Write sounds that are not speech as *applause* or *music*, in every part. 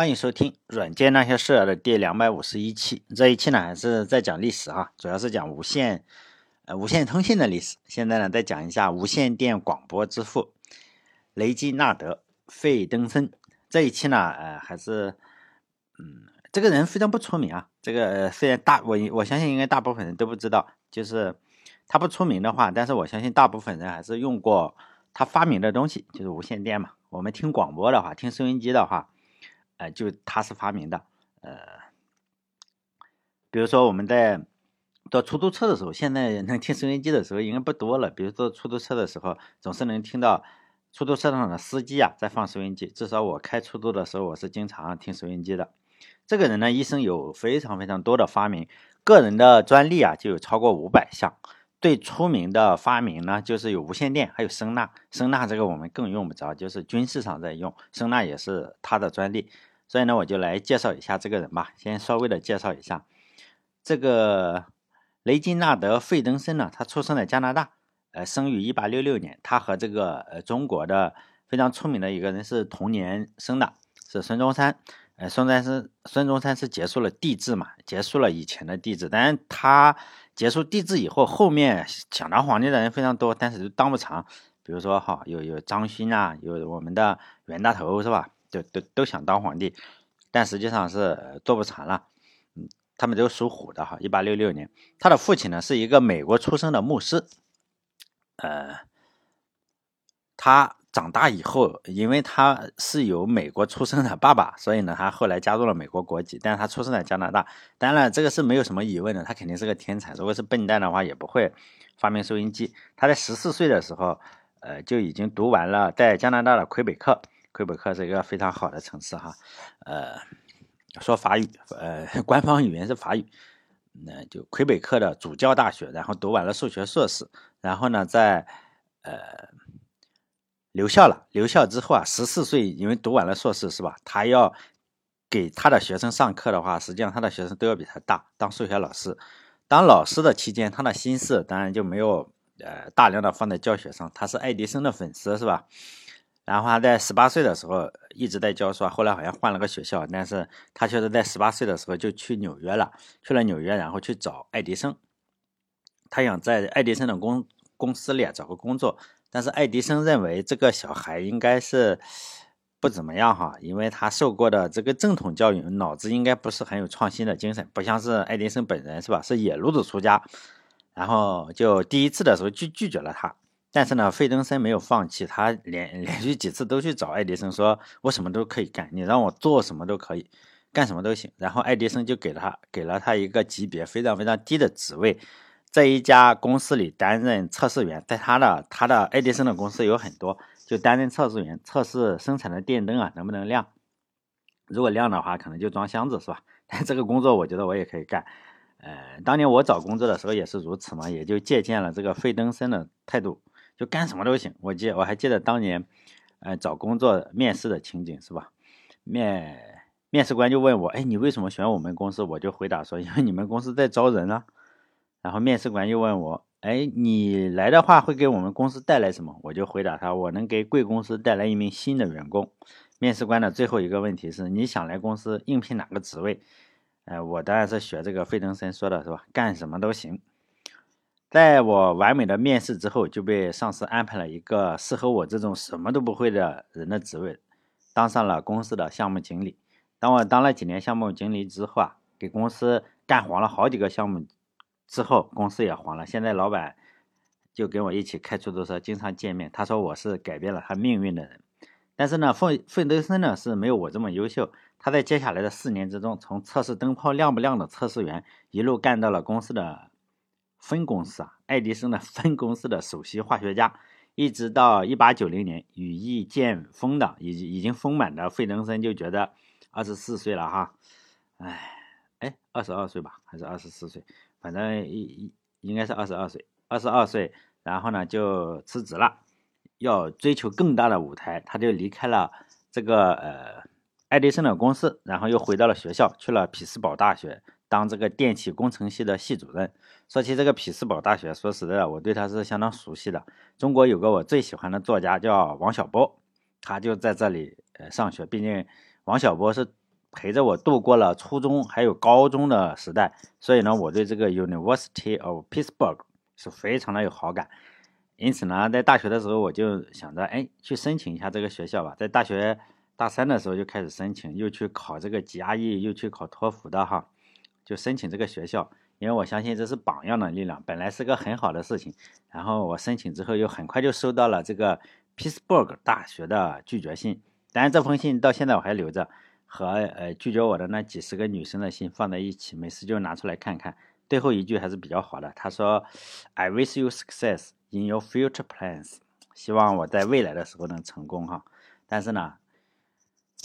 欢迎收听《软件那些事儿》的第两百五十一期。这一期呢，还是在讲历史哈，主要是讲无线呃无线通信的历史。现在呢，再讲一下无线电广播之父雷基纳德·费登森。这一期呢，呃，还是嗯，这个人非常不出名啊。这个虽然大我我相信应该大部分人都不知道，就是他不出名的话，但是我相信大部分人还是用过他发明的东西，就是无线电嘛。我们听广播的话，听收音机的话。呃，就他是发明的，呃，比如说我们在坐出租车的时候，现在能听收音机的时候应该不多了。比如坐出租车的时候，总是能听到出租车上的司机啊在放收音机。至少我开出租的时候，我是经常听收音机的。这个人呢，一生有非常非常多的发明，个人的专利啊就有超过五百项。最出名的发明呢，就是有无线电，还有声呐。声呐这个我们更用不着，就是军事上在用，声呐也是他的专利。所以呢，我就来介绍一下这个人吧。先稍微的介绍一下，这个雷金纳德·费登森呢，他出生在加拿大，呃，生于一八六六年。他和这个呃中国的非常出名的一个人是同年生的，是孙中山。呃，孙中山孙中山是结束了帝制嘛，结束了以前的帝制。但是，他结束帝制以后，后面想当皇帝的人非常多，但是都当不长。比如说哈，有有张勋啊，有我们的袁大头，是吧？就都都想当皇帝，但实际上是做不成了。嗯，他们都属虎的哈。一八六六年，他的父亲呢是一个美国出生的牧师。呃，他长大以后，因为他是有美国出生的爸爸，所以呢，他后来加入了美国国籍。但是他出生在加拿大。当然，这个是没有什么疑问的，他肯定是个天才。如果是笨蛋的话，也不会发明收音机。他在十四岁的时候，呃，就已经读完了在加拿大的魁北克。魁北克是一个非常好的城市哈，呃，说法语，呃，官方语言是法语，那就魁北克的主教大学，然后读完了数学硕士，然后呢，在呃留校了，留校之后啊，十四岁，因为读完了硕士是吧？他要给他的学生上课的话，实际上他的学生都要比他大，当数学老师，当老师的期间，他的心思当然就没有呃大量的放在教学上，他是爱迪生的粉丝是吧？然后他在十八岁的时候一直在教书，后来好像换了个学校，但是他确实在十八岁的时候就去纽约了，去了纽约，然后去找爱迪生，他想在爱迪生的公公司里找个工作，但是爱迪生认为这个小孩应该是不怎么样哈，因为他受过的这个正统教育，脑子应该不是很有创新的精神，不像是爱迪生本人是吧？是野路子出家，然后就第一次的时候就拒绝了他。但是呢，费登森没有放弃，他连 *laughs* 连续几次都去找爱迪生，说我什么都可以干，你让我做什么都可以，干什么都行。然后爱迪生就给了他给了他一个级别非常非常低的职位，在一家公司里担任测试员。在他的他的爱迪生的公司有很多，就担任测试员，测试生产的电灯啊能不能亮。如果亮的话，可能就装箱子是吧？*laughs* 但这个工作我觉得我也可以干。呃，当年我找工作的时候也是如此嘛，也就借鉴了这个费登森的态度。就干什么都行，我记我还记得当年，呃，找工作面试的情景是吧？面面试官就问我，哎，你为什么选我们公司？我就回答说，因为你们公司在招人啊。然后面试官又问我，哎，你来的话会给我们公司带来什么？我就回答他，我能给贵公司带来一名新的员工。面试官的最后一个问题是，你想来公司应聘哪个职位？哎，我当然是学这个费登森说的是吧？干什么都行。在我完美的面试之后，就被上司安排了一个适合我这种什么都不会的人的职位，当上了公司的项目经理。当我当了几年项目经理之后啊，给公司干黄了好几个项目之后，公司也黄了。现在老板就跟我一起开出租车，经常见面。他说我是改变了他命运的人。但是呢，费费德森呢是没有我这么优秀。他在接下来的四年之中，从测试灯泡亮不亮的测试员，一路干到了公司的。分公司啊，爱迪生的分公司的首席化学家，一直到一八九零年羽翼渐丰的已经已经丰满的费登森就觉得二十四岁了哈，哎哎二十二岁吧，还是二十四岁，反正一一应该是二十二岁，二十二岁，然后呢就辞职了，要追求更大的舞台，他就离开了这个呃爱迪生的公司，然后又回到了学校，去了匹兹堡大学。当这个电气工程系的系主任。说起这个匹兹堡大学，说实在的，我对他是相当熟悉的。中国有个我最喜欢的作家叫王小波，他就在这里呃上学。毕竟王小波是陪着我度过了初中还有高中的时代，所以呢，我对这个 University of Pittsburgh 是非常的有好感。因此呢，在大学的时候我就想着，哎，去申请一下这个学校吧。在大学大三的时候就开始申请，又去考这个 GRE，又去考托福的哈，就申请这个学校。因为我相信这是榜样的力量，本来是个很好的事情。然后我申请之后，又很快就收到了这个 Pittsburgh 大学的拒绝信。当然，这封信到现在我还留着，和呃拒绝我的那几十个女生的信放在一起，没事就拿出来看看。最后一句还是比较好的，他说：“I wish you success。” In your future plans，希望我在未来的时候能成功哈。但是呢，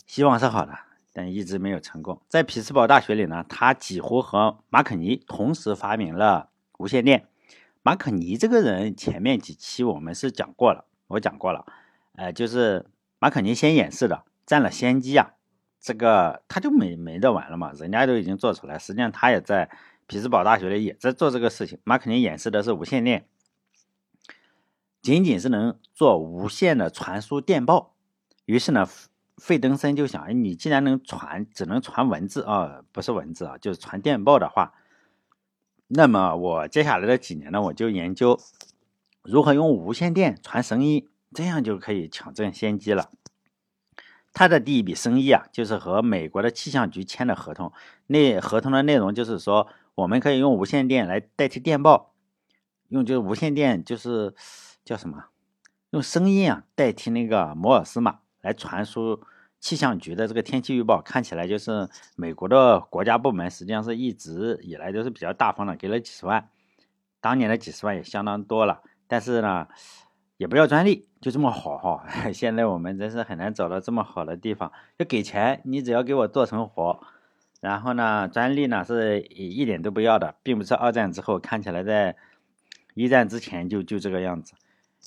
希望是好的，但一直没有成功。在匹兹堡大学里呢，他几乎和马可尼同时发明了无线电。马可尼这个人，前面几期我们是讲过了，我讲过了，呃，就是马可尼先演示的，占了先机啊。这个他就没没得玩了嘛，人家都已经做出来，实际上他也在匹兹堡大学里也在做这个事情。马可尼演示的是无线电。仅仅是能做无线的传输电报，于是呢，费登森就想：你既然能传，只能传文字啊，不是文字啊，就是传电报的话，那么我接下来的几年呢，我就研究如何用无线电传声音，这样就可以抢占先机了。他的第一笔生意啊，就是和美国的气象局签的合同，那合同的内容就是说，我们可以用无线电来代替电报，用就是无线电就是。叫什么？用声音啊代替那个摩尔斯码来传输气象局的这个天气预报，看起来就是美国的国家部门，实际上是一直以来都是比较大方的，给了几十万，当年的几十万也相当多了。但是呢，也不要专利，就这么好哈。*laughs* 现在我们真是很难找到这么好的地方，要给钱，你只要给我做成活，然后呢，专利呢是一点都不要的，并不是二战之后看起来在一战之前就就这个样子。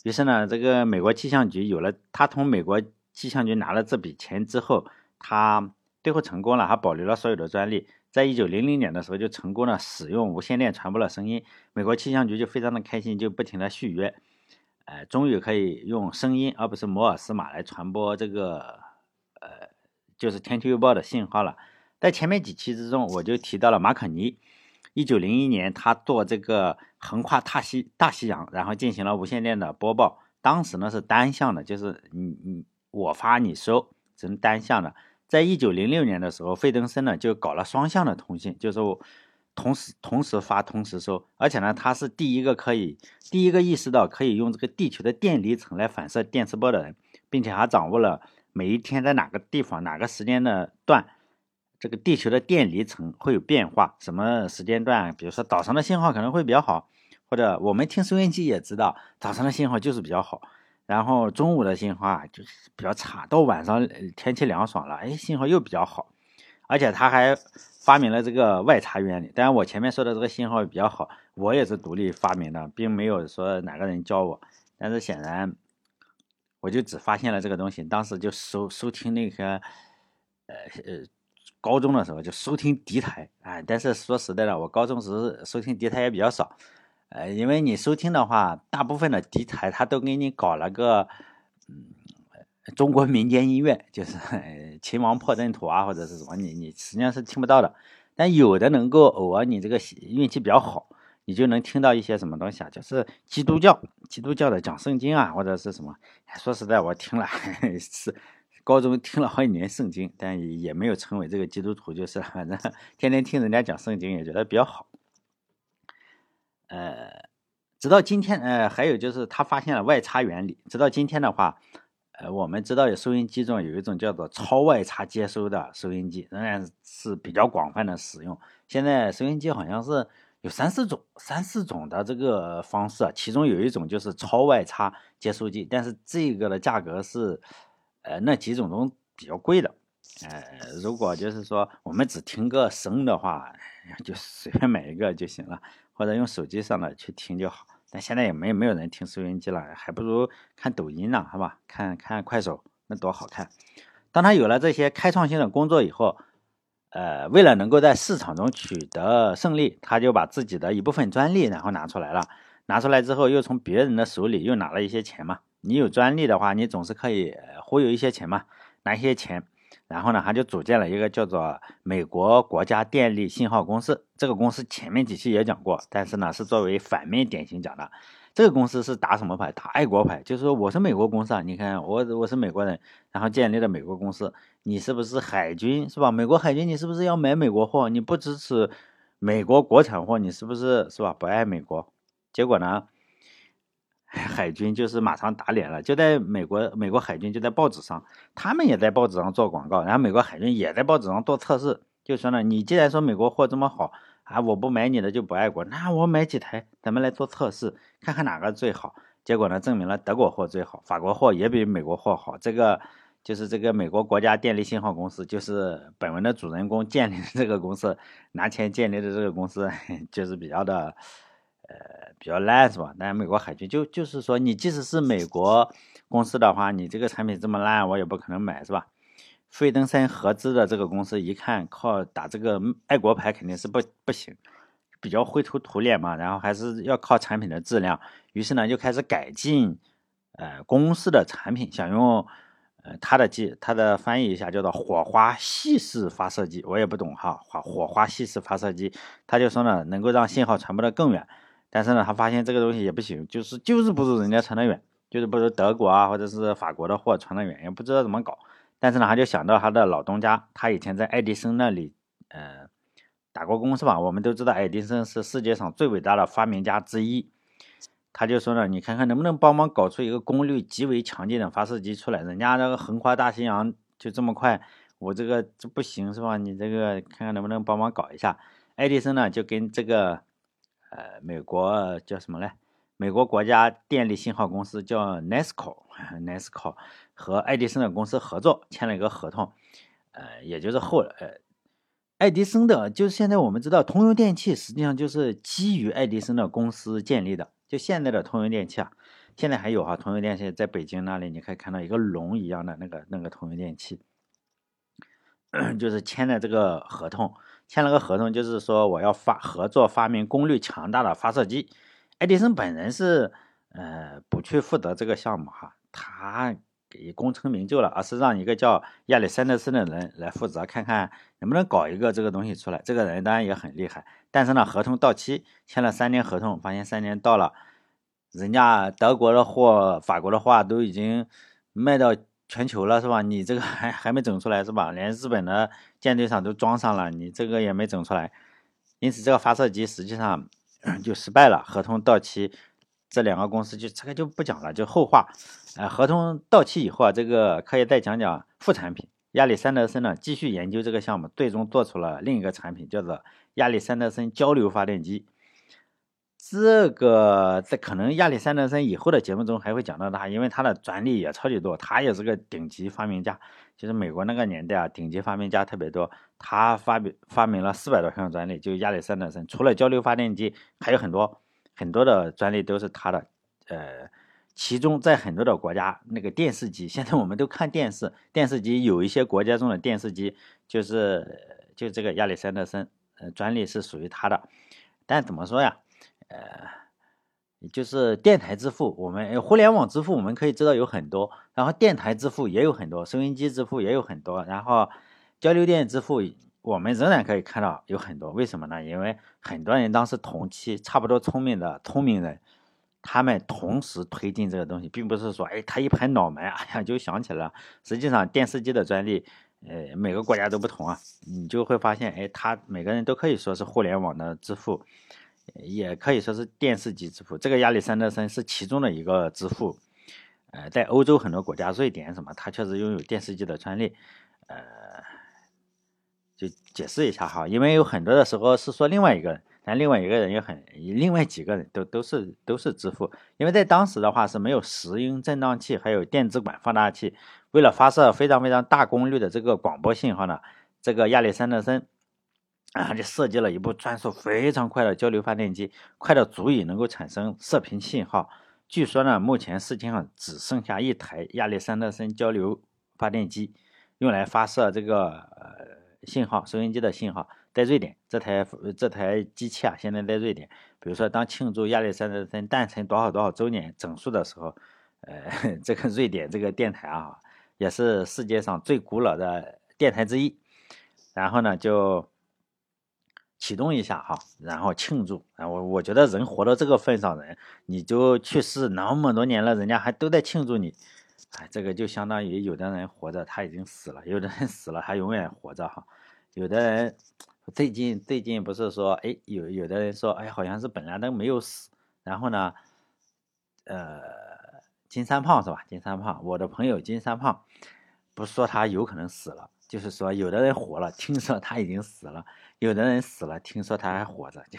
于是呢，这个美国气象局有了，他从美国气象局拿了这笔钱之后，他最后成功了，他保留了所有的专利，在一九零零年的时候就成功了使用无线电传播了声音，美国气象局就非常的开心，就不停的续约，呃，终于可以用声音而不是摩尔斯码来传播这个，呃，就是天气预报的信号了。在前面几期之中，我就提到了马可尼。一九零一年，他做这个横跨大西大西洋，然后进行了无线电的播报。当时呢是单向的，就是你你我发你收，只能单向的。在一九零六年的时候，费登森呢就搞了双向的通信，就是同时同时发同时收。而且呢，他是第一个可以第一个意识到可以用这个地球的电离层来反射电磁波的人，并且还掌握了每一天在哪个地方哪个时间的段。这个地球的电离层会有变化，什么时间段？比如说早上的信号可能会比较好，或者我们听收音机也知道，早上的信号就是比较好，然后中午的信号啊就是比较差，到晚上天气凉爽了，哎，信号又比较好。而且他还发明了这个外插原理。当然，我前面说的这个信号比较好，我也是独立发明的，并没有说哪个人教我。但是显然，我就只发现了这个东西，当时就收收听那个，呃呃。高中的时候就收听敌台啊，但是说实在的，我高中时收听敌台也比较少，呃，因为你收听的话，大部分的敌台他都给你搞了个，嗯，中国民间音乐，就是 *laughs* 秦王破阵图啊，或者是什么，你你实际上是听不到的。但有的能够偶尔你这个运气比较好，你就能听到一些什么东西啊，就是基督教基督教的讲圣经啊，或者是什么。说实在，我听了 *laughs* 是。高中听了好几年圣经，但也没有成为这个基督徒，就是反正 *laughs* 天天听人家讲圣经，也觉得比较好。呃，直到今天，呃，还有就是他发现了外插原理。直到今天的话，呃，我们知道有收音机中有一种叫做超外插接收的收音机，仍然是比较广泛的使用。现在收音机好像是有三四种、三四种的这个方式，其中有一种就是超外插接收机，但是这个的价格是。呃，那几种中比较贵的，呃，如果就是说我们只听个声的话，*laughs* 就随便买一个就行了，或者用手机上的去听就好。但现在也没没有人听收音机了，还不如看抖音呢，好吧？看看快手，那多好看。当他有了这些开创性的工作以后，呃，为了能够在市场中取得胜利，他就把自己的一部分专利然后拿出来了。拿出来之后，又从别人的手里又拿了一些钱嘛。你有专利的话，你总是可以忽悠一些钱嘛，拿一些钱，然后呢，他就组建了一个叫做美国国家电力信号公司。这个公司前面几期也讲过，但是呢是作为反面典型讲的。这个公司是打什么牌？打爱国牌，就是说我是美国公司啊，你看我我是美国人，然后建立了美国公司，你是不是海军是吧？美国海军你是不是要买美国货？你不支持美国国产货，你是不是是吧？不爱美国？结果呢？海军就是马上打脸了，就在美国，美国海军就在报纸上，他们也在报纸上做广告，然后美国海军也在报纸上做测试，就说呢，你既然说美国货这么好啊，我不买你的就不爱国，那我买几台，咱们来做测试，看看哪个最好。结果呢，证明了德国货最好，法国货也比美国货好。这个就是这个美国国家电力信号公司，就是本文的主人公建立的这个公司，拿钱建立的这个公司，*laughs* 就是比较的。呃，比较烂是吧？但美国海军就就是说，你即使是美国公司的话，你这个产品这么烂，我也不可能买是吧？费登森合资的这个公司一看，靠打这个爱国牌肯定是不不行，比较灰头土脸嘛。然后还是要靠产品的质量，于是呢就开始改进呃公司的产品，想用呃它的机，它的翻译一下叫做火花系式发射机，我也不懂哈，火火花系式发射机，他就说呢能够让信号传播的更远。但是呢，他发现这个东西也不行，就是就是不如人家传得远，就是不如德国啊或者是法国的货传得远，也不知道怎么搞。但是呢，他就想到他的老东家，他以前在爱迪生那里呃打过工是吧？我们都知道爱迪生是世界上最伟大的发明家之一。他就说呢，你看看能不能帮忙搞出一个功率极为强劲的发射机出来？人家那个横跨大西洋就这么快，我这个这不行是吧？你这个看看能不能帮忙搞一下？爱迪生呢就跟这个。呃，美国叫什么嘞？美国国家电力信号公司叫 NESCO，NESCO *laughs* 和爱迪生的公司合作签了一个合同。呃，也就是后呃，爱迪生的，就是现在我们知道通用电气实际上就是基于爱迪生的公司建立的。就现在的通用电气啊，现在还有哈，通用电气在北京那里你可以看到一个龙一样的那个那个通用电气，*clears throat* 就是签的这个合同。签了个合同，就是说我要发合作发明功率强大的发射机。爱迪生本人是呃不去负责这个项目哈，他给功成名就了，而是让一个叫亚历山德森的人来负责，看看能不能搞一个这个东西出来。这个人当然也很厉害，但是呢，合同到期签了三年合同，发现三年到了，人家德国的货、法国的货都已经卖到。全球了是吧？你这个还还没整出来是吧？连日本的舰队上都装上了，你这个也没整出来，因此这个发射机实际上就失败了。合同到期，这两个公司就这个就不讲了，就后话。呃，合同到期以后啊，这个可以再讲讲副产品。亚历山德森呢继续研究这个项目，最终做出了另一个产品，叫做亚历山德森交流发电机。这个在可能亚历山德森以后的节目中还会讲到他，因为他的专利也超级多，他也是个顶级发明家。就是美国那个年代啊，顶级发明家特别多，他发明发明了四百多项专利。就亚历山德森，除了交流发电机，还有很多很多的专利都是他的。呃，其中在很多的国家，那个电视机，现在我们都看电视，电视机有一些国家中的电视机就是就这个亚历山德森，呃，专利是属于他的。但怎么说呀？呃，就是电台支付，我们互联网支付我们可以知道有很多，然后电台支付也有很多，收音机支付也有很多，然后交流电支付我们仍然可以看到有很多。为什么呢？因为很多人当时同期差不多聪明的聪明人，他们同时推进这个东西，并不是说哎他一拍脑门，哎呀就想起来了。实际上电视机的专利，呃每个国家都不同啊，你就会发现哎他每个人都可以说是互联网的支付。也可以说是电视机支付，这个亚历山德森是其中的一个支付。呃，在欧洲很多国家，瑞典什么，他确实拥有电视机的专利。呃，就解释一下哈，因为有很多的时候是说另外一个人，但另外一个人也很，另外几个人都都是都是支付，因为在当时的话是没有石英振荡器，还有电子管放大器，为了发射非常非常大功率的这个广播信号呢，这个亚历山德森。啊，就设计了一部转速非常快的交流发电机，快到足以能够产生射频信号。据说呢，目前世界上只剩下一台亚历山德森交流发电机，用来发射这个呃信号，收音机的信号，在瑞典。这台这台机器啊，现在在瑞典。比如说，当庆祝亚历山德森诞辰多少多少周年整数的时候，呃，*laughs* 这个瑞典这个电台啊，也是世界上最古老的。电台之一，然后呢就启动一下哈，然后庆祝。啊，我我觉得人活到这个份上，人你就去世那么多年了，人家还都在庆祝你，哎，这个就相当于有的人活着他已经死了，有的人死了还永远活着哈，有的人。最近最近不是说，哎，有有的人说，哎，好像是本来都没有死，然后呢，呃，金三胖是吧？金三胖，我的朋友金三胖，不是说他有可能死了，就是说有的人活了，听说他已经死了；有的人死了，听说他还活着。*laughs* 就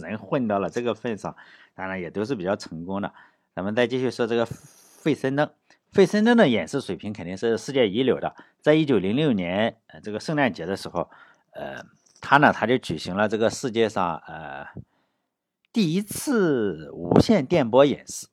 人混到了这个份上，当然也都是比较成功的。咱们再继续说这个费森登，费森登的演示水平肯定是世界一流的。在一九零六年，呃，这个圣诞节的时候，呃。他呢，他就举行了这个世界上呃第一次无线电波演示，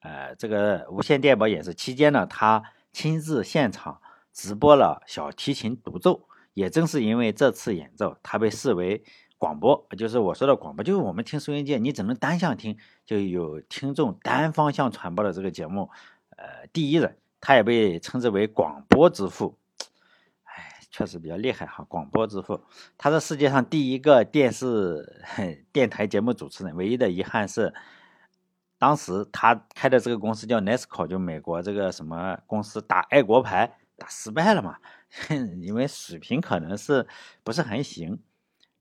呃，这个无线电波演示期间呢，他亲自现场直播了小提琴独奏。也正是因为这次演奏，他被视为广播，就是我说的广播，就是我们听收音机，你只能单向听，就有听众单方向传播的这个节目，呃，第一人。他也被称之为广播之父。确实比较厉害哈，广播之父，他是世界上第一个电视电台节目主持人。唯一的遗憾是，当时他开的这个公司叫 Nesco，就美国这个什么公司打爱国牌打失败了嘛，*laughs* 因为水平可能是不是很行，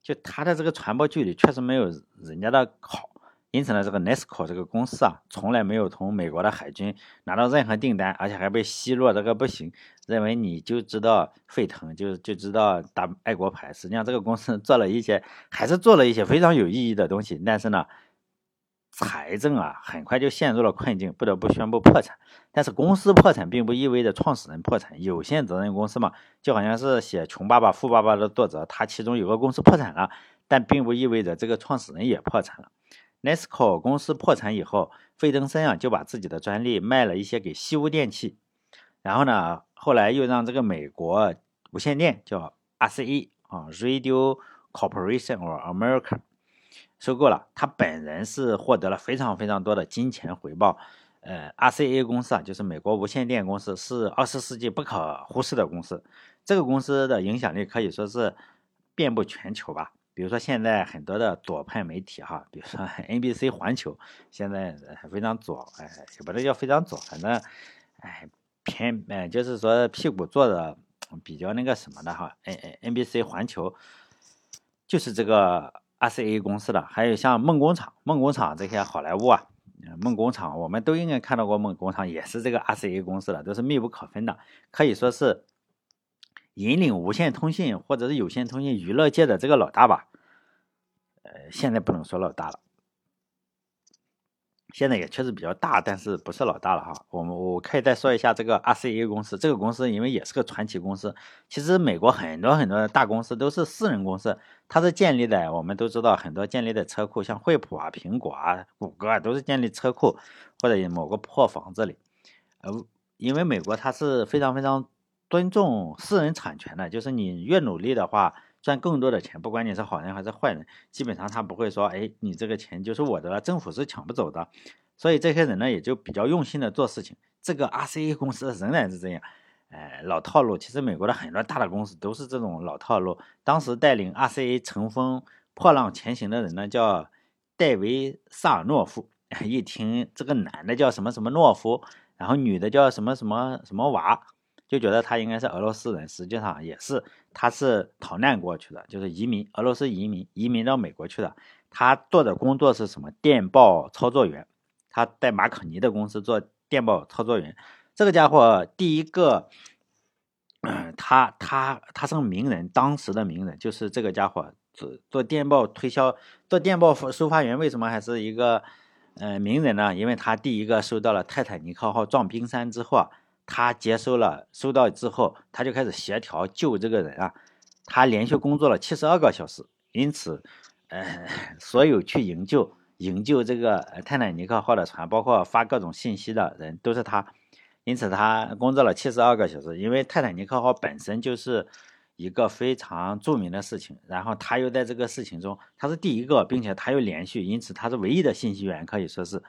就他的这个传播距离确实没有人家的好。因此呢，这个 Nesco 这个公司啊，从来没有从美国的海军拿到任何订单，而且还被奚落这个不行，认为你就知道沸腾，就就知道打爱国牌。实际上，这个公司做了一些，还是做了一些非常有意义的东西。但是呢，财政啊，很快就陷入了困境，不得不宣布破产。但是公司破产并不意味着创始人破产，有限责任公司嘛，就好像是写《穷爸爸富爸爸》的作者，他其中有个公司破产了，但并不意味着这个创始人也破产了。Nesco 公司破产以后，费登森啊就把自己的专利卖了一些给西屋电器，然后呢，后来又让这个美国无线电叫 RCE 啊 Radio Corporation of America 收购了。他本人是获得了非常非常多的金钱回报。呃，RCA 公司啊，就是美国无线电公司，是二十世纪不可忽视的公司。这个公司的影响力可以说是遍布全球吧。比如说现在很多的左派媒体哈，比如说 *laughs* NBC 环球，现在非常左，哎，也不能叫非常左，反正，哎，偏，哎，就是说屁股坐的比较那个什么的哈，N N b c 环球就是这个 RCA 公司的，还有像梦工厂、梦工厂这些好莱坞啊，梦工厂我们都应该看到过，梦工厂也是这个 RCA 公司的，都是密不可分的，可以说是。引领无线通信或者是有线通信娱乐界的这个老大吧，呃，现在不能说老大了，现在也确实比较大，但是不是老大了哈。我们我可以再说一下这个 RCA 公司，这个公司因为也是个传奇公司。其实美国很多很多的大公司都是私人公司，它是建立在我们都知道很多建立的车库，像惠普啊、苹果啊、谷歌啊，都是建立车库或者某个破房子里。呃，因为美国它是非常非常。尊重私人产权的，就是你越努力的话，赚更多的钱，不管你是好人还是坏人，基本上他不会说，哎，你这个钱就是我的了，政府是抢不走的。所以这些人呢，也就比较用心的做事情。这个 RCA 公司仍然是这样，哎，老套路。其实美国的很多大的公司都是这种老套路。当时带领 RCA 乘风破浪前行的人呢，叫戴维萨尔诺夫。*laughs* 一听这个男的叫什么什么诺夫，然后女的叫什么什么什么娃。就觉得他应该是俄罗斯人，实际上也是，他是逃难过去的，就是移民，俄罗斯移民，移民到美国去的。他做的工作是什么？电报操作员，他在马可尼的公司做电报操作员。这个家伙第一个，*clears throat* 他他他是个名人，当时的名人就是这个家伙做做电报推销，做电报收发员。为什么还是一个呃名人呢？因为他第一个收到了泰坦尼克号撞冰山之后啊。他接收了，收到之后，他就开始协调救这个人啊。他连续工作了七十二个小时，因此，呃，*laughs* 所有去营救、营救这个泰坦尼克号的船，包括发各种信息的人，都是他。因此，他工作了七十二个小时。因为泰坦尼克号本身就是一个非常著名的事情，然后他又在这个事情中，他是第一个，并且他又连续，因此他是唯一的信息源，可以说是。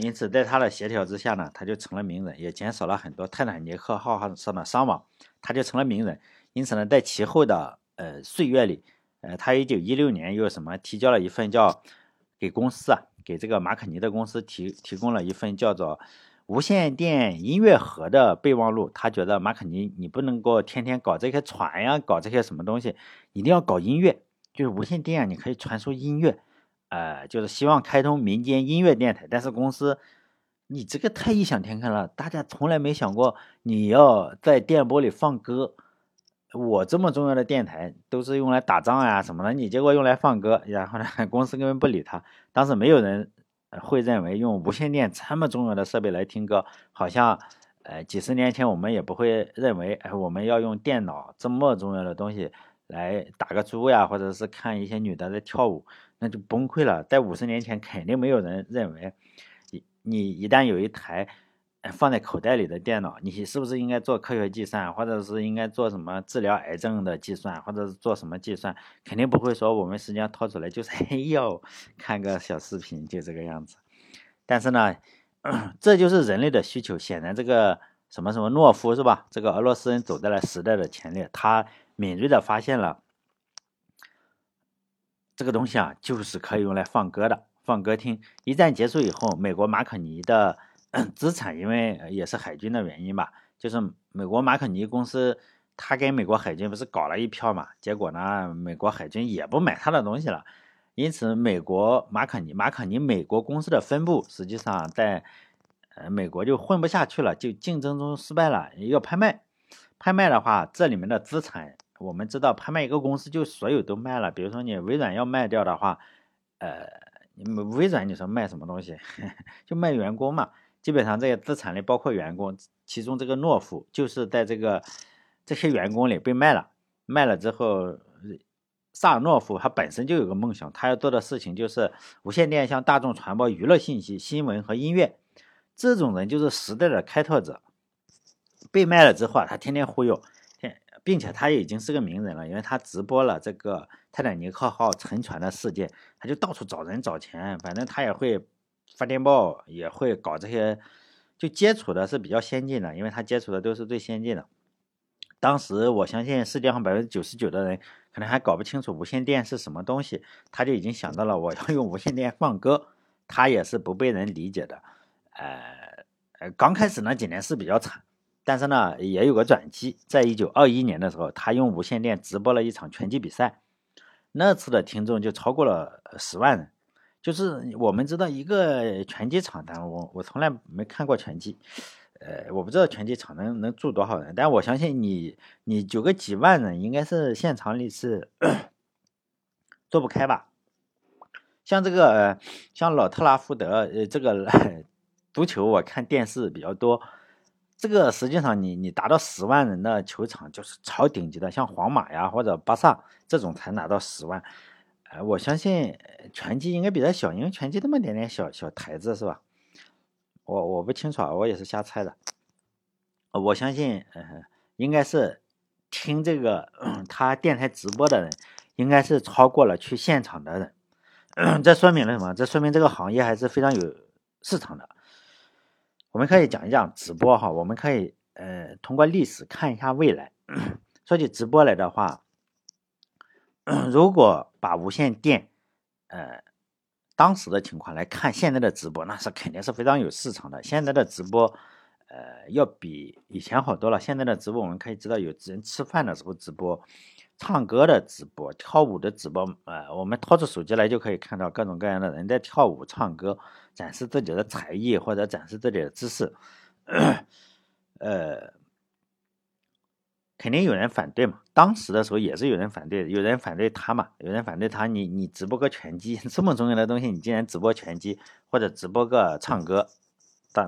因此，在他的协调之下呢，他就成了名人，也减少了很多泰坦尼克号上的伤亡。他就成了名人，因此呢，在其后的呃岁月里，呃，他一九一六年又什么提交了一份叫给公司啊，给这个马可尼的公司提提供了一份叫做无线电音乐盒的备忘录。他觉得马可尼你不能够天天搞这些船呀，搞这些什么东西，一定要搞音乐，就是无线电啊你可以传输音乐，呃，就是希望开通民间音乐电台，但是公司。你这个太异想天开了，大家从来没想过你要在电波里放歌。我这么重要的电台都是用来打仗呀什么的，你结果用来放歌，然后呢，公司根本不理他。当时没有人会认为用无线电这么重要的设备来听歌，好像呃几十年前我们也不会认为哎我们要用电脑这么重要的东西来打个猪呀，或者是看一些女的在跳舞，那就崩溃了。在五十年前肯定没有人认为。你你一旦有一台放在口袋里的电脑，你是不是应该做科学计算，或者是应该做什么治疗癌症的计算，或者是做什么计算？肯定不会说我们时间掏出来就是哎呦看个小视频就这个样子。但是呢，这就是人类的需求。显然，这个什么什么诺夫是吧？这个俄罗斯人走在了时代的前列，他敏锐的发现了这个东西啊，就是可以用来放歌的。放歌听。一战结束以后，美国马可尼的 *clears throat* 资产，因为也是海军的原因吧，就是美国马可尼公司，他跟美国海军不是搞了一票嘛？结果呢，美国海军也不买他的东西了，因此美国马可尼马可尼美国公司的分部，实际上在呃美国就混不下去了，就竞争中失败了，要拍卖。拍卖的话，这里面的资产，我们知道，拍卖一个公司就所有都卖了。比如说你微软要卖掉的话，呃。微软你说卖什么东西？*laughs* 就卖员工嘛。基本上这些资产里包括员工，其中这个诺夫就是在这个这些员工里被卖了。卖了之后，萨尔诺夫他本身就有个梦想，他要做的事情就是无线电向大众传播娱乐信息、新闻和音乐。这种人就是时代的开拓者。被卖了之后啊，他天天忽悠。并且他已经是个名人了，因为他直播了这个泰坦尼克号沉船的事件，他就到处找人找钱，反正他也会发电报，也会搞这些，就接触的是比较先进的，因为他接触的都是最先进的。当时我相信世界上百分之九十九的人可能还搞不清楚无线电是什么东西，他就已经想到了我要用无线电放歌，他也是不被人理解的。呃呃，刚开始那几年是比较惨。但是呢，也有个转机，在一九二一年的时候，他用无线电直播了一场拳击比赛，那次的听众就超过了十万人。就是我们知道一个拳击场，但我我从来没看过拳击，呃，我不知道拳击场能能住多少人，但我相信你你九个几万人应该是现场里是 *clears throat* 坐不开吧？像这个像老特拉福德，呃，这个 *laughs* 足球我看电视比较多。这个实际上，你你达到十万人的球场就是超顶级的，像皇马呀或者巴萨这种才拿到十万。呃，我相信拳击应该比较小，因为拳击那么点点小小台子是吧？我我不清楚啊，我也是瞎猜的。我相信，呃，应该是听这个他电台直播的人，应该是超过了去现场的人。*coughs* 这说明了什么？这说明这个行业还是非常有市场的。我们可以讲一讲直播哈，我们可以呃通过历史看一下未来。说起直播来的话，如果把无线电呃当时的情况来看现在的直播，那是肯定是非常有市场的。现在的直播呃要比以前好多了。现在的直播我们可以知道，有人吃饭的时候直播。唱歌的直播、跳舞的直播，呃，我们掏出手机来就可以看到各种各样的人在跳舞、唱歌，展示自己的才艺或者展示自己的知识。*coughs* 呃，肯定有人反对嘛。当时的时候也是有人反对，有人反对他嘛，有人反对他。你你直播个拳击这么重要的东西，你竟然直播拳击或者直播个唱歌？但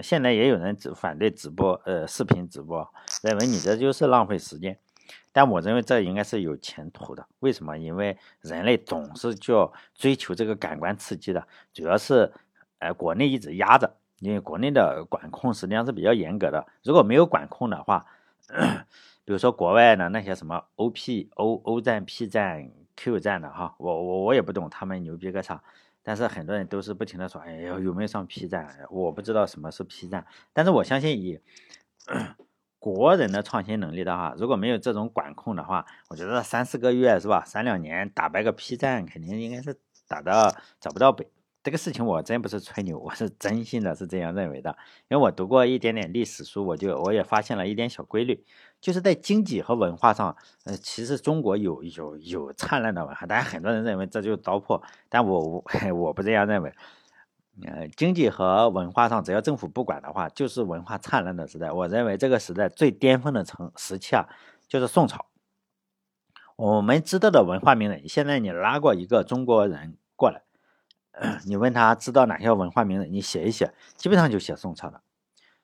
现在也有人反对直播，呃，视频直播，认为你这就是浪费时间。但我认为这应该是有前途的，为什么？因为人类总是就追求这个感官刺激的，主要是，呃，国内一直压着，因为国内的管控实际上是比较严格的。如果没有管控的话，*clears throat* 比如说国外的那些什么 O P O O 站、P 站、Q 站的哈，我我我也不懂他们牛逼个啥，但是很多人都是不停的说，哎呀，有没有上 P 站？我不知道什么是 P 站，但是我相信以。国人的创新能力的话，如果没有这种管控的话，我觉得三四个月是吧，三两年打败个 P 站，肯定应该是打到找不到北。这个事情我真不是吹牛，我是真心的是这样认为的。因为我读过一点点历史书，我就我也发现了一点小规律，就是在经济和文化上，呃，其实中国有有有灿烂的文化，但很多人认为这就是糟粕，但我 *laughs* 我不这样认为。呃，经济和文化上，只要政府不管的话，就是文化灿烂的时代。我认为这个时代最巅峰的成时期啊，就是宋朝。我们知道的文化名人，现在你拉过一个中国人过来，你问他知道哪些文化名人，你写一写，基本上就写宋朝的。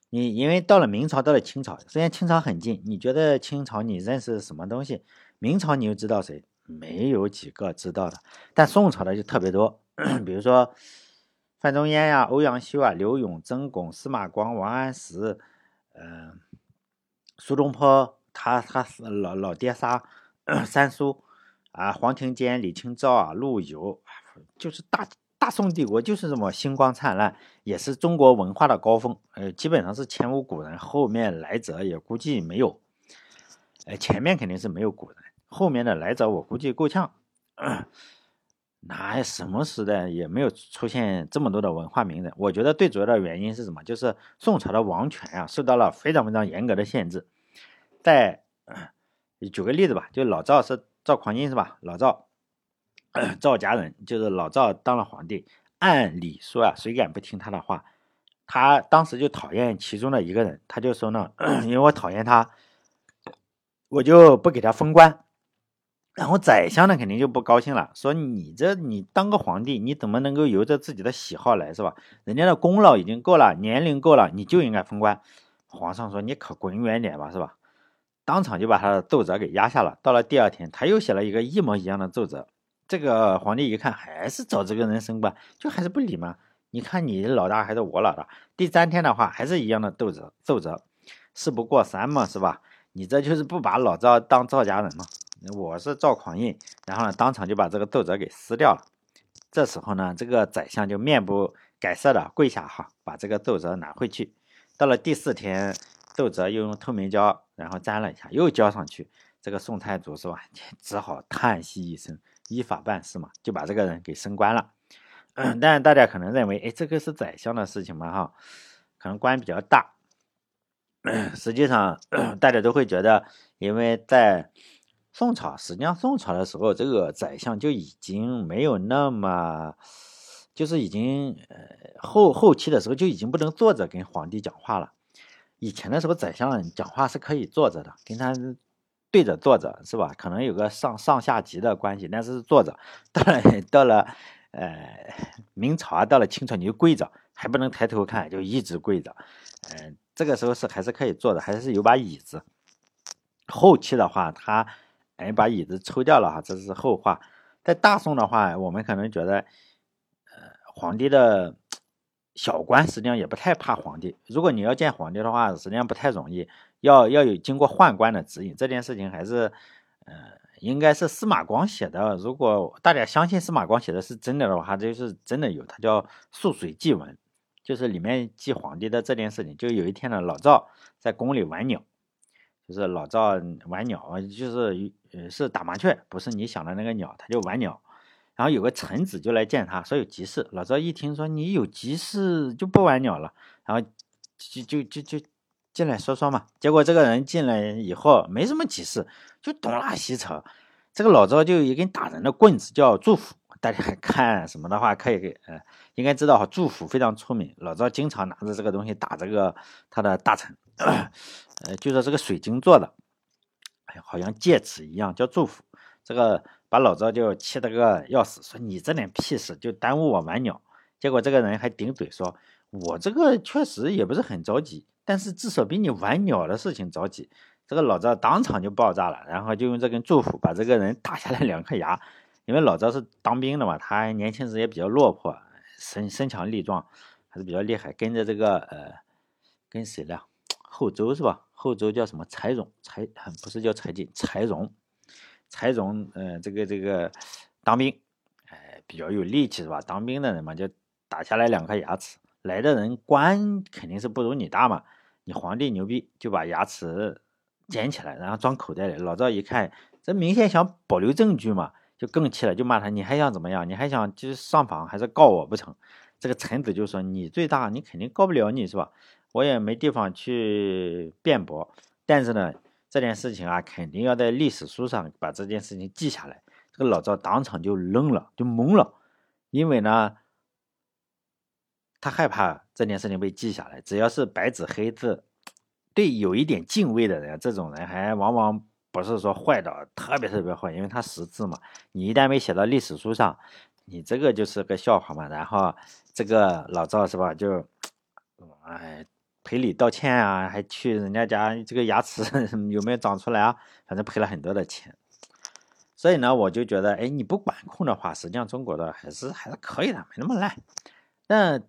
你因为到了明朝，到了清朝，虽然清朝很近，你觉得清朝你认识什么东西？明朝你又知道谁？没有几个知道的。但宋朝的就特别多，*coughs* 比如说。范仲淹呀，欧阳修啊，刘永、曾巩、司马光、王安石，嗯，苏东坡，他他老老爹仨，三叔啊，黄庭坚、李清照啊，陆游，就是大大宋帝国就是这么星光灿烂，也是中国文化的高峰。呃，基本上是前无古人，后面来者也估计没有。呃，前面肯定是没有古人，后面的来者我估计够呛。那什么时代也没有出现这么多的文化名人。我觉得最主要的原因是什么？就是宋朝的王权啊，受到了非常非常严格的限制。在举个例子吧，就老赵是赵匡胤是吧？老赵，赵家人，就是老赵当了皇帝。按理说啊，谁敢不听他的话？他当时就讨厌其中的一个人，他就说呢，*coughs* 因为我讨厌他，我就不给他封官。然后宰相呢，肯定就不高兴了，说你这你当个皇帝，你怎么能够由着自己的喜好来，是吧？人家的功劳已经够了，年龄够了，你就应该封官。皇上说你可滚远点吧，是吧？当场就把他的奏折给压下了。到了第二天，他又写了一个一模一样的奏折。这个皇帝一看，还是找这个人升官，就还是不理嘛。你看你老大还是我老大？第三天的话，还是一样的奏折，奏折，事不过三嘛，是吧？你这就是不把老赵当赵家人嘛？我是赵匡胤，然后呢，当场就把这个奏折给撕掉了。这时候呢，这个宰相就面不改色的跪下哈，把这个奏折拿回去。到了第四天，奏折又用透明胶然后粘了一下，又交上去。这个宋太祖是吧，*laughs* 只好叹息一声，依法办事嘛，就把这个人给升官了。嗯 *clears throat* 但大家可能认为，哎，这个是宰相的事情嘛哈，可能官比较大。*clears throat* 实际上，*clears throat* 大家都会觉得，因为在宋朝，实际上宋朝的时候，这个宰相就已经没有那么，就是已经呃后后期的时候就已经不能坐着跟皇帝讲话了。以前的时候，宰相讲话是可以坐着的，跟他对着坐着，是吧？可能有个上上下级的关系，但是坐着。到了到了呃明朝啊，到了清朝你就跪着，还不能抬头看，就一直跪着。嗯，这个时候是还是可以坐的，还是有把椅子。后期的话，他。哎，把椅子抽掉了哈，这是后话。在大宋的话，我们可能觉得，呃，皇帝的小官实际上也不太怕皇帝。如果你要见皇帝的话，实际上不太容易，要要有经过宦官的指引。这件事情还是，呃，应该是司马光写的。如果大家相信司马光写的是真的的话，这就是真的有，他叫《素水记文》，就是里面记皇帝的这件事情。就有一天呢，老赵在宫里玩鸟。就是老赵玩鸟，就是是打麻雀，不是你想的那个鸟，他就玩鸟。然后有个臣子就来见他，说有急事。老赵一听说你有急事，就不玩鸟了，然后就就就就进来说说嘛。结果这个人进来以后没什么急事，就东拉西扯。这个老赵就一根打人的棍子叫祝福，大家看什么的话可以给呃应该知道哈，祝福非常出名。老赵经常拿着这个东西打这个他的大臣。呃，就说这个水晶做的，哎，好像戒尺一样，叫祝福。这个把老赵就气得个要死，说你这点屁事就耽误我玩鸟。结果这个人还顶嘴说，我这个确实也不是很着急，但是至少比你玩鸟的事情着急。这个老赵当场就爆炸了，然后就用这根祝福把这个人打下来两颗牙。因为老赵是当兵的嘛，他年轻时也比较落魄，身身强力壮，还是比较厉害。跟着这个呃，跟谁了？后周是吧？后周叫什么？柴荣，柴不是叫柴进，柴荣，柴荣，呃，这个这个当兵，哎，比较有力气是吧？当兵的人嘛，就打下来两颗牙齿，来的人官肯定是不如你大嘛。你皇帝牛逼，就把牙齿捡起来，然后装口袋里。老赵一看，这明显想保留证据嘛，就更气了，就骂他：你还想怎么样？你还想就是上访还是告我不成？这个臣子就说：你最大，你肯定告不了你是吧？我也没地方去辩驳。但是呢，这件事情啊，肯定要在历史书上把这件事情记下来。这个老赵当场就愣了，就懵了，因为呢。他害怕这件事情被记下来，只要是白纸黑字，对有一点敬畏的人，这种人还往往不是说坏的特别特别坏，因为他识字嘛。你一旦没写到历史书上，你这个就是个笑话嘛。然后这个老赵是吧，就 *tsk* 哎赔礼道歉啊，还去人家家这个牙齿 *laughs* 有没有长出来啊？反正赔了很多的钱。所以呢，我就觉得，哎，你不管控的话，实际上中国的还是还是可以的，没那么烂。但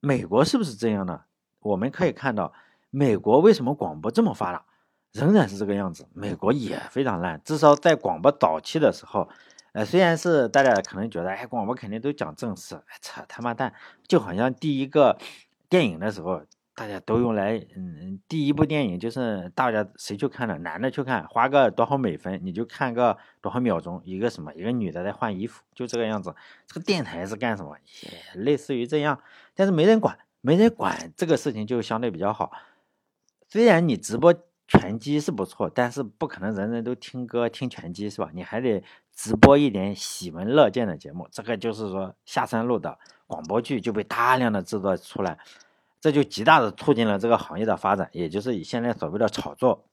美国是不是这样呢？我们可以看到，美国为什么广播这么发达，仍然是这个样子。美国也非常烂，至少在广播早期的时候，呃，虽然是大家可能觉得，哎，广播肯定都讲正事，扯他妈蛋，就好像第一个电影的时候。大家都用来，嗯，第一部电影就是大家谁去看的？男的去看，花个多少美分，你就看个多少秒钟，一个什么，一个女的在换衣服，就这个样子。这个电台是干什么？也类似于这样，但是没人管，没人管这个事情就相对比较好。虽然你直播拳击是不错，但是不可能人人都听歌听拳击是吧？你还得直播一点喜闻乐见的节目。这个就是说下山路的广播剧就被大量的制作出来。这就极大的促进了这个行业的发展，也就是以现在所谓的炒作。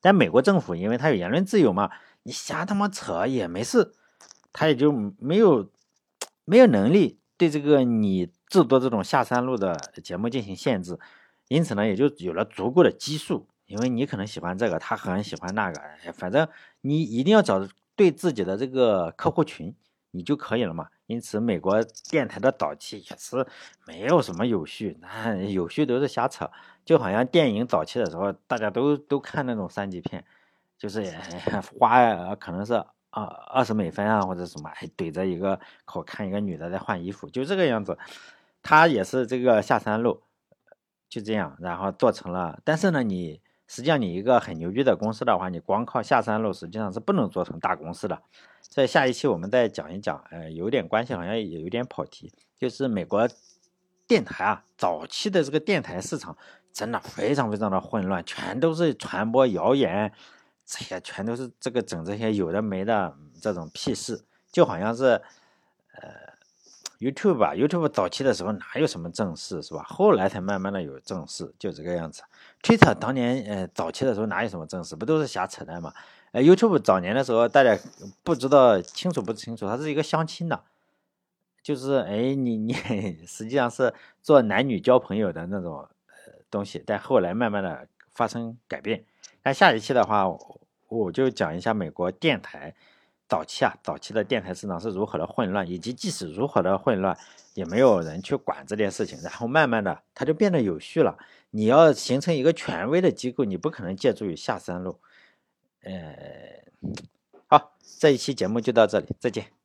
但美国政府因为它有言论自由嘛，你瞎他妈扯也没事，他也就没有没有能力对这个你制作这种下山路的节目进行限制，因此呢，也就有了足够的基数。因为你可能喜欢这个，他很喜欢那个，反正你一定要找对自己的这个客户群。你就可以了嘛。因此，美国电台的早期也是没有什么有序，那有序都是瞎扯。就好像电影早期的时候，大家都都看那种三级片，就是 *laughs* 花可能是二二十美分啊，或者什么，还怼着一个口看一个女的在换衣服，就这个样子。他也是这个下三路，就这样，然后做成了。但是呢，你实际上你一个很牛逼的公司的话，你光靠下山路实际上是不能做成大公司的。在下一期我们再讲一讲，呃，有点关系，好像也有点跑题，就是美国电台啊，早期的这个电台市场真的非常非常的混乱，全都是传播谣言，这些全都是这个整这些有的没的这种屁事，就好像是，呃，YouTube 吧，YouTube 早期的时候哪有什么正事是吧？后来才慢慢的有正事，就这个样子。Twitter 当年呃早期的时候哪有什么正事，不都是瞎扯淡吗？呃，YouTube 早年的时候，大家不知道清楚不清楚，它是一个相亲的，就是哎，你你实际上是做男女交朋友的那种呃东西，但后来慢慢的发生改变。那下一期的话，我就讲一下美国电台早期啊，早期的电台市场是如何的混乱，以及即使如何的混乱，也没有人去管这件事情，然后慢慢的它就变得有序了。你要形成一个权威的机构，你不可能借助于下三路。呃，好，这一期节目就到这里，再见。